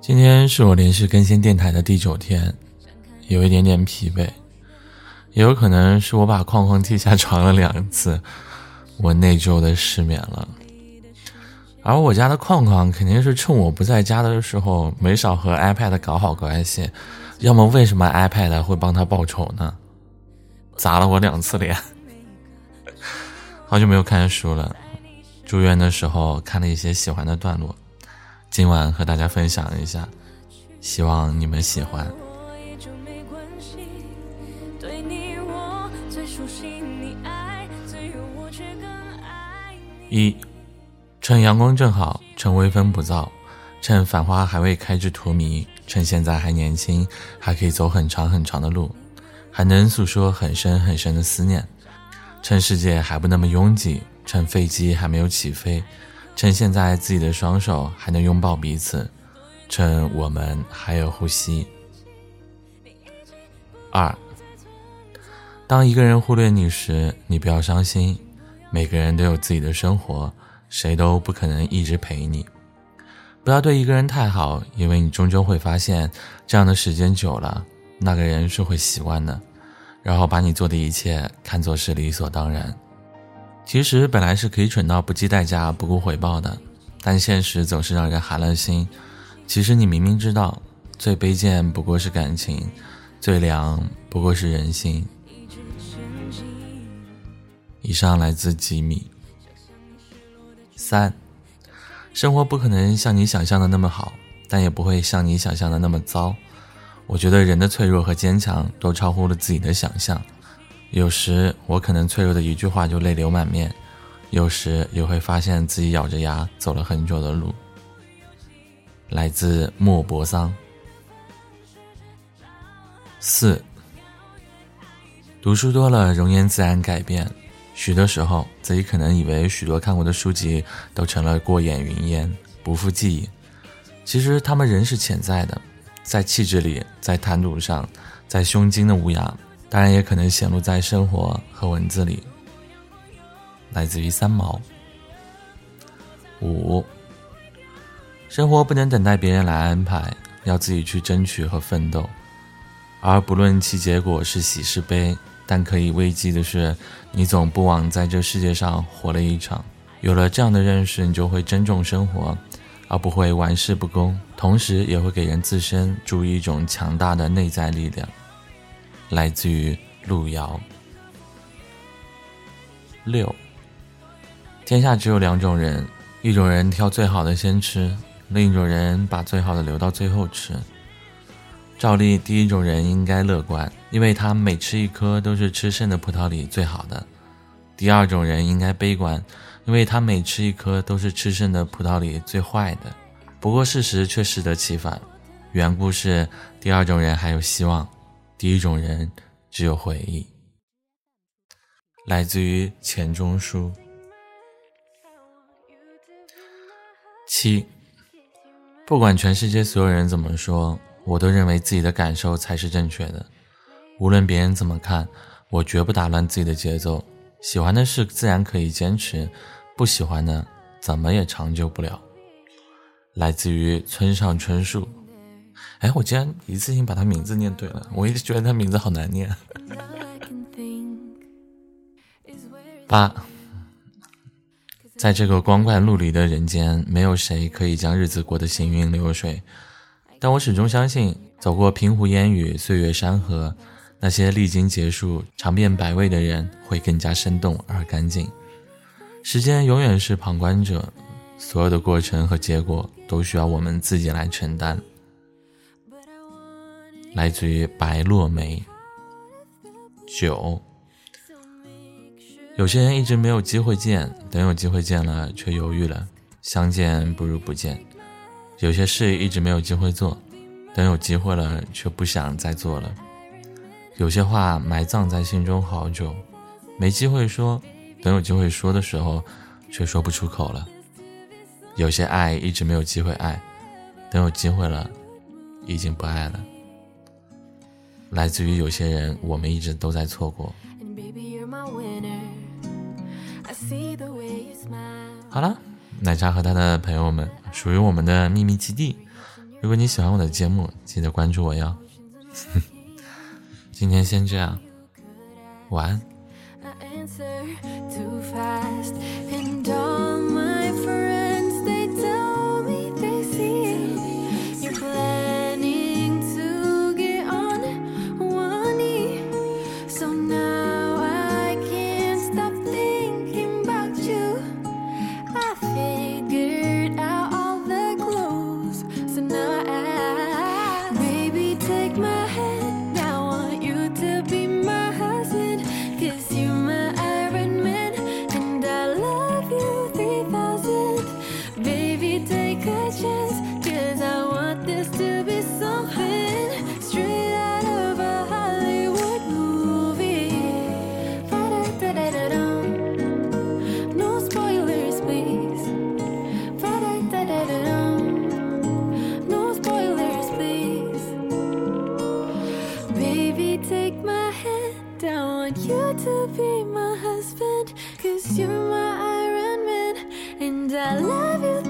今天是我连续更新电台的第九天，有一点点疲惫，也有可能是我把框框踢下床了两次，我内疚的失眠了。而我家的框框肯定是趁我不在家的时候，没少和 iPad 搞好关系，要么为什么 iPad 会帮他报仇呢？砸了我两次脸。好久没有看书了，住院的时候看了一些喜欢的段落。今晚和大家分享一下，希望你们喜欢。一，趁阳光正好，趁微风不燥，趁繁花还未开至荼蘼，趁现在还年轻，还可以走很长很长的路，还能诉说很深很深的思念，趁世界还不那么拥挤，趁飞机还没有起飞。趁现在自己的双手还能拥抱彼此，趁我们还有呼吸。二，当一个人忽略你时，你不要伤心。每个人都有自己的生活，谁都不可能一直陪你。不要对一个人太好，因为你终究会发现，这样的时间久了，那个人是会习惯的，然后把你做的一切看作是理所当然。其实本来是可以蠢到不计代价、不顾回报的，但现实总是让人寒了心。其实你明明知道，最卑贱不过是感情，最凉不过是人心。以上来自吉米。三，生活不可能像你想象的那么好，但也不会像你想象的那么糟。我觉得人的脆弱和坚强都超乎了自己的想象。有时我可能脆弱的一句话就泪流满面，有时也会发现自己咬着牙走了很久的路。来自莫泊桑。四，读书多了，容颜自然改变。许多时候，自己可能以为许多看过的书籍都成了过眼云烟，不复记忆。其实他们仍是潜在的，在气质里，在谈吐上，在胸襟的无涯。当然也可能显露在生活和文字里。来自于三毛。五，生活不能等待别人来安排，要自己去争取和奋斗。而不论其结果是喜是悲，但可以慰藉的是，你总不枉在这世界上活了一场。有了这样的认识，你就会珍重生活，而不会玩世不恭，同时也会给人自身注入一种强大的内在力量。来自于路遥。六，天下只有两种人，一种人挑最好的先吃，另一种人把最好的留到最后吃。照例，第一种人应该乐观，因为他每吃一颗都是吃剩的葡萄里最好的；第二种人应该悲观，因为他每吃一颗都是吃剩的葡萄里最坏的。不过事实却适得其反，缘故是第二种人还有希望。第一种人只有回忆，来自于钱钟书。七，不管全世界所有人怎么说，我都认为自己的感受才是正确的。无论别人怎么看，我绝不打乱自己的节奏。喜欢的事自然可以坚持，不喜欢的怎么也长久不了。来自于村上春树。哎，我竟然一次性把他名字念对了！我一直觉得他名字好难念。八，在这个光怪陆离的人间，没有谁可以将日子过得行云流水。但我始终相信，走过平湖烟雨、岁月山河，那些历经结束、尝遍百味的人，会更加生动而干净。时间永远是旁观者，所有的过程和结果都需要我们自己来承担。来自于白落梅。九，有些人一直没有机会见，等有机会见了却犹豫了，相见不如不见。有些事一直没有机会做，等有机会了却不想再做了。有些话埋葬在心中好久，没机会说，等有机会说的时候却说不出口了。有些爱一直没有机会爱，等有机会了，已经不爱了。来自于有些人，我们一直都在错过。好了，奶茶和他的朋友们，属于我们的秘密基地，如果你喜欢我的节目，记得关注我哟。今天先这样，晚安。love you.